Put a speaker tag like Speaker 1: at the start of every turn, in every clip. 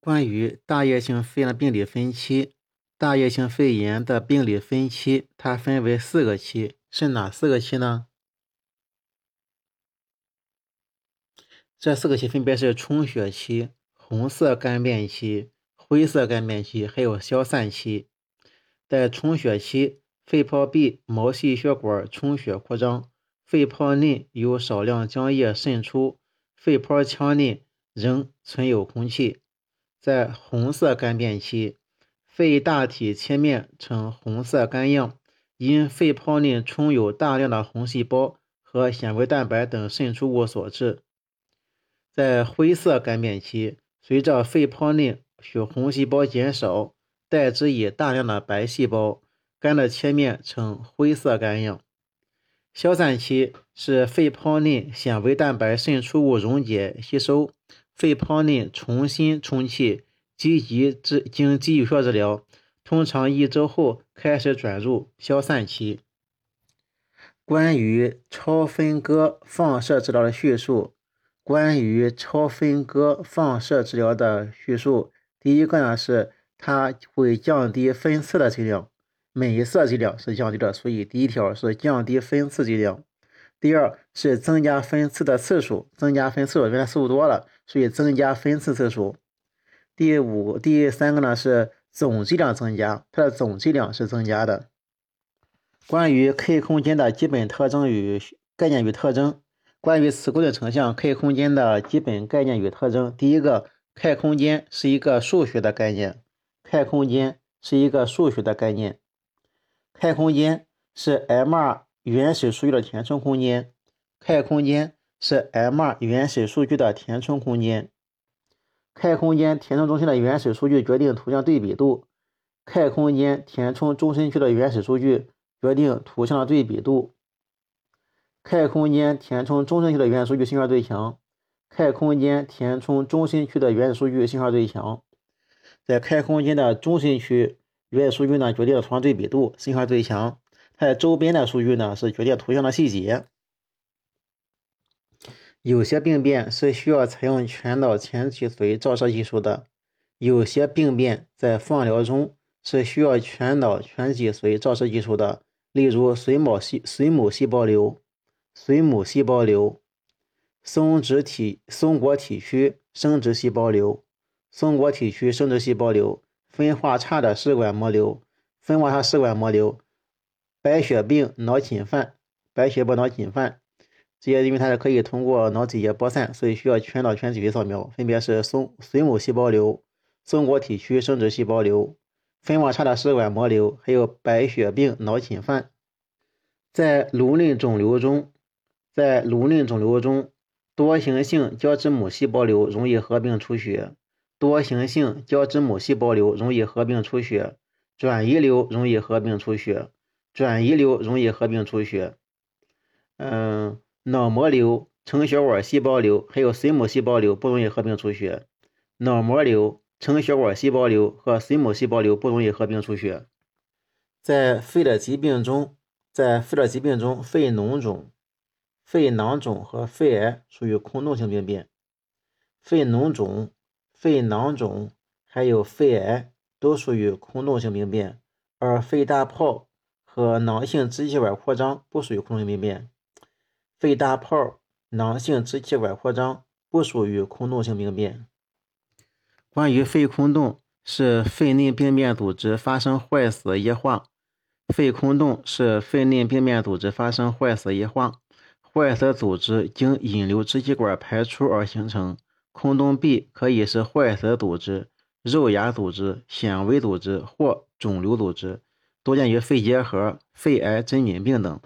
Speaker 1: 关于大叶性肺炎病理分期，大叶性肺炎的病理分期，它分为四个期，是哪四个期呢？这四个期分别是充血期、红色干变期、灰色干变期，还有消散期。在充血期，肺泡壁毛细血管充血扩张，肺泡内有少量浆液渗出，肺泡腔内仍存有空气。在红色干变期，肺大体切面呈红色干样，因肺泡内充有大量的红细胞和纤维蛋白等渗出物所致。在灰色干变期，随着肺泡内血红细胞减少，代之以大量的白细胞，肝的切面呈灰色干样。消散期是肺泡内纤维蛋白渗出物溶解吸收。肺泡内重新充气，积极治经给予血治疗，通常一周后开始转入消散期。关于超分割放射治疗的叙述，关于超分割放射治疗的叙述，第一个呢是它会降低分次的剂量，每一次剂量是降低的，所以第一条是降低分次剂量。第二是增加分次的次数，增加分次数，原来次数多了，所以增加分次次数。第五、第三个呢是总剂量增加，它的总剂量是增加的。关于 K 空间的基本特征与概念与特征，关于磁固定成像 K 空间的基本概念与特征，第一个，K 空间是一个数学的概念，K 空间是一个数学的概念，K 空间是 M 二。原始数据的填充空间，K 空间是 M2 原始数据的填充空间。K 空间填充中心的原始数据决定图像对比度，K 空间填充中心区的原始数据决定图像的对比度。开空间填充中心区的原始数据信号最强开空间填充中心区的原始数据信号最强。在开空间的中心区，原始数据呢决定了图像对比度，信号最强。它周边的数据呢，是决定图像的细节。有些病变是需要采用全脑前脊髓照射技术的，有些病变在放疗中是需要全脑全脊髓照射技术的。例如髓母细髓母细胞瘤、髓母细胞瘤、松脂体松果体区生殖细胞瘤、松果体区生殖细胞瘤、分化差的试管膜瘤、分化差试管膜瘤。白血病脑侵犯、白血病脑侵犯，这些因为它是可以通过脑脊液播散，所以需要全脑全脊髓扫描。分别是松髓母细胞瘤、松果体区生殖细胞瘤、分化差的食管膜瘤，还有白血病脑侵犯。在颅内肿瘤中，在颅内肿瘤中，多形性胶质母细胞瘤容易合并出血，多形性胶质母细胞瘤容易合并出血，转移瘤容易合并出血。转移瘤容易合并出血，嗯，脑膜瘤、成血管细胞瘤还有髓母细胞瘤不容易合并出血。脑膜瘤、成血管细胞瘤和髓母细胞瘤不容易合并出血。在肺的疾病中，在肺的疾病中，肺脓肿、肺囊肿和肺癌属于空洞性病变。肺脓肿、肺囊肿还有肺癌都属于空洞性病变，而肺大泡。和囊性支气管扩张不属于空洞病变，肺大泡、囊性支气管扩张不属于空洞性病变。关于肺空洞，是肺内病变组织发生坏死液化。肺空洞是肺内病变组织发生坏死液化，坏死组织经引流支气管排出而形成。空洞壁可以是坏死组织、肉芽组织、纤维组织或肿瘤组织。多见于肺结核、肺癌、真菌病等。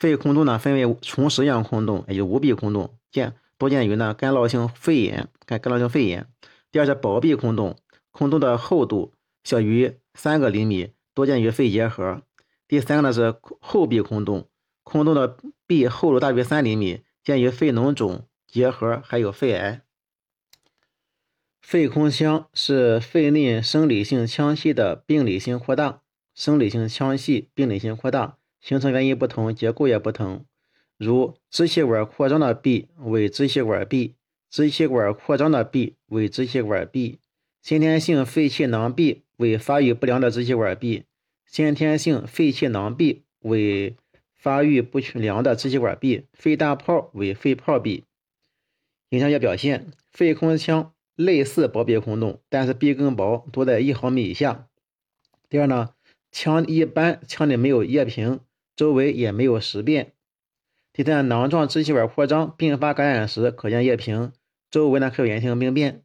Speaker 1: 肺空洞呢，分为虫实样空洞，也就无壁空洞，见多见于呢干酪性肺炎，看干酪性肺炎。第二是薄壁空洞，空洞的厚度小于三个厘米，多见于肺结核。第三个呢是厚壁空洞，空洞的壁厚度大于三厘米，见于肺脓肿、结核还有肺癌。肺空腔是肺内生理性腔隙的病理性扩大。生理性腔隙病理性扩大，形成原因不同，结构也不同。如支气管扩张的壁为支气管壁，支气管扩张的壁为支气管壁，先天性肺气囊壁为发育不良的支气管壁，先天性肺气囊壁为发育不良的支气管壁，肺大泡为肺泡壁。影像学表现：肺空腔类似薄壁空洞，但是壁更薄，多在一毫米以下。第二呢，腔一般腔内没有液瓶，周围也没有实变。第三，囊状支气管扩张并发感染时可见液瓶，周围呢可有炎性病变。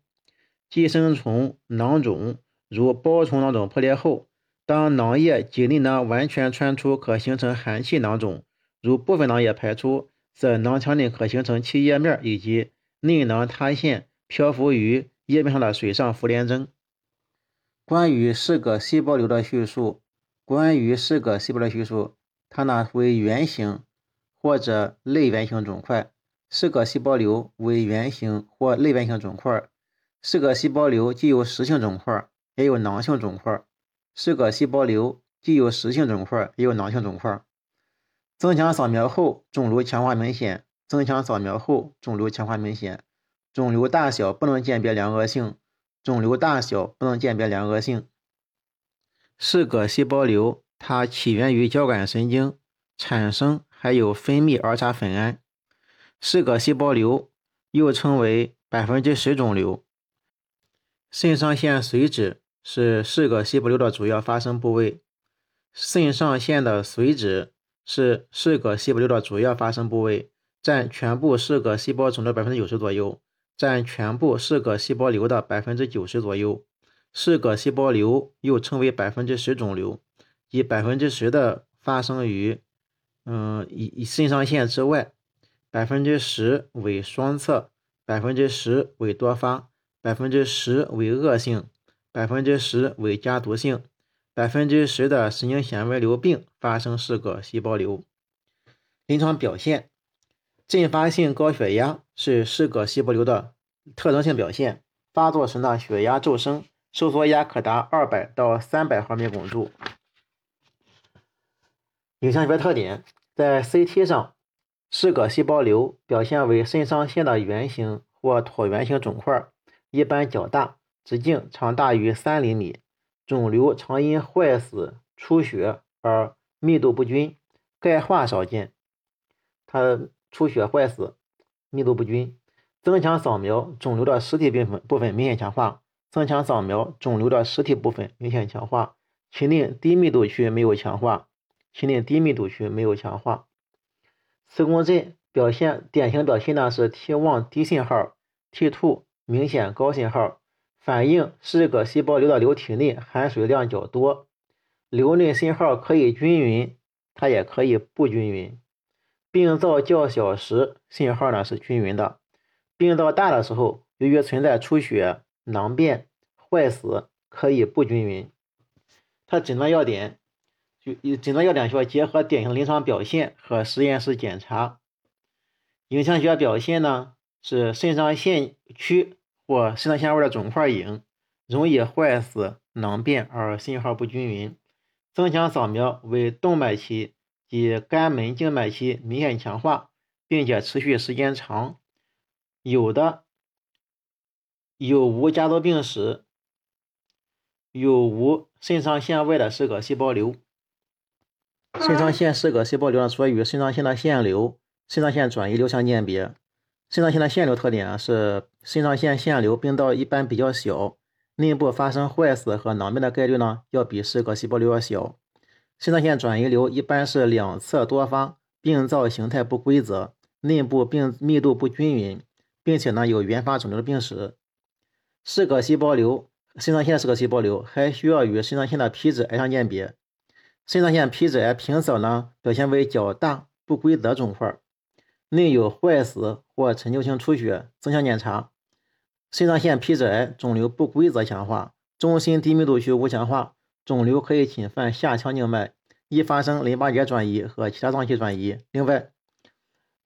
Speaker 1: 寄生虫囊肿如包虫囊肿破裂后，当囊液及内囊完全穿出，可形成含气囊肿；如部分囊液排出，则囊腔内可形成气液面以及内囊塌陷、漂浮于液面上的水上浮莲征。关于四个细胞瘤的叙述，关于四个细胞的叙述，它呢为圆形或者类圆形肿块。四个细胞瘤为圆形或类圆形肿块。四个细胞瘤既有实性肿块，也有囊性肿块。四个细胞瘤既有实性肿块，也有囊性肿块。增强扫描后，肿瘤强化明显。增强扫描后，肿瘤强化明显。肿瘤大小不能鉴别良恶性。肿瘤大小不能鉴别良恶性。四个细胞瘤，它起源于交感神经，产生还有分泌儿茶酚胺。四个细胞瘤又称为百分之十肿瘤。肾上腺髓质是四个细胞瘤的主要发生部位。肾上腺的髓质是四个细胞瘤的主要发生部位，占全部四个细胞肿瘤百分之九十左右。占全部四个细胞瘤的百分之九十左右，四个细胞瘤又称为百分之十肿瘤，以百分之十的发生于，嗯，以以肾上腺之外，百分之十为双侧，百分之十为多发，百分之十为恶性，百分之十为家族性，百分之十的神经纤维瘤病发生四个细胞瘤。临床表现。阵发性高血压是四个细胞瘤的特征性表现。发作时呢，血压骤升，收缩压可达二百到三百毫米汞柱。影像学特点，在 CT 上，四个细胞瘤表现为肾上腺的圆形或椭圆形肿块，一般较大，直径长大于三厘米。肿瘤常因坏死、出血而密度不均，钙化少见。它。出血坏死，密度不均。增强扫描，肿瘤的实体部分部分明显强化。增强扫描，肿瘤的实体部分明显强化。群内低密度区没有强化。群内低密度区没有强化。磁共振表现典型表现呢是 T1 低信号，T2 明显高信号，反映四个细胞瘤的瘤体内含水量较多。瘤内信号可以均匀，它也可以不均匀。病灶较小时，信号呢是均匀的；病灶大的时候，由于存在出血、囊变、坏死，可以不均匀。它诊断要点，就诊断要点需要结合典型临床表现和实验室检查。影像学表现呢是肾上腺区或肾上腺外的肿块影，容易坏死、囊变而信号不均匀。增强扫描为动脉期。及肝门静脉期明显强化，并且持续时间长，有的有无家族病史，有无肾上腺外的四个细胞瘤。肾上腺四个细胞瘤呢，属于肾上腺的腺瘤，肾上腺转移瘤相鉴别。肾上腺的腺瘤特点啊是肾上腺腺瘤病灶一般比较小，内部发生坏死和囊变的概率呢要比四个细胞瘤要小。肾上腺转移瘤一般是两侧多发，病灶形态不规则，内部病密度不均匀，并且呢有原发肿瘤的病史。是个细胞瘤，肾上腺是个细胞瘤还需要与肾上腺的皮质癌相鉴别。肾上腺皮质癌平扫呢表现为较大不规则肿块，内有坏死或陈旧性出血，增强检查。肾上腺皮质癌肿瘤不规则强化，中心低密度区无强化。肿瘤可以侵犯下腔静脉，易发生淋巴结转移和其他脏器转移。另外，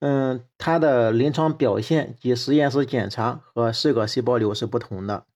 Speaker 1: 嗯，它的临床表现及实验室检查和四个细胞瘤是不同的。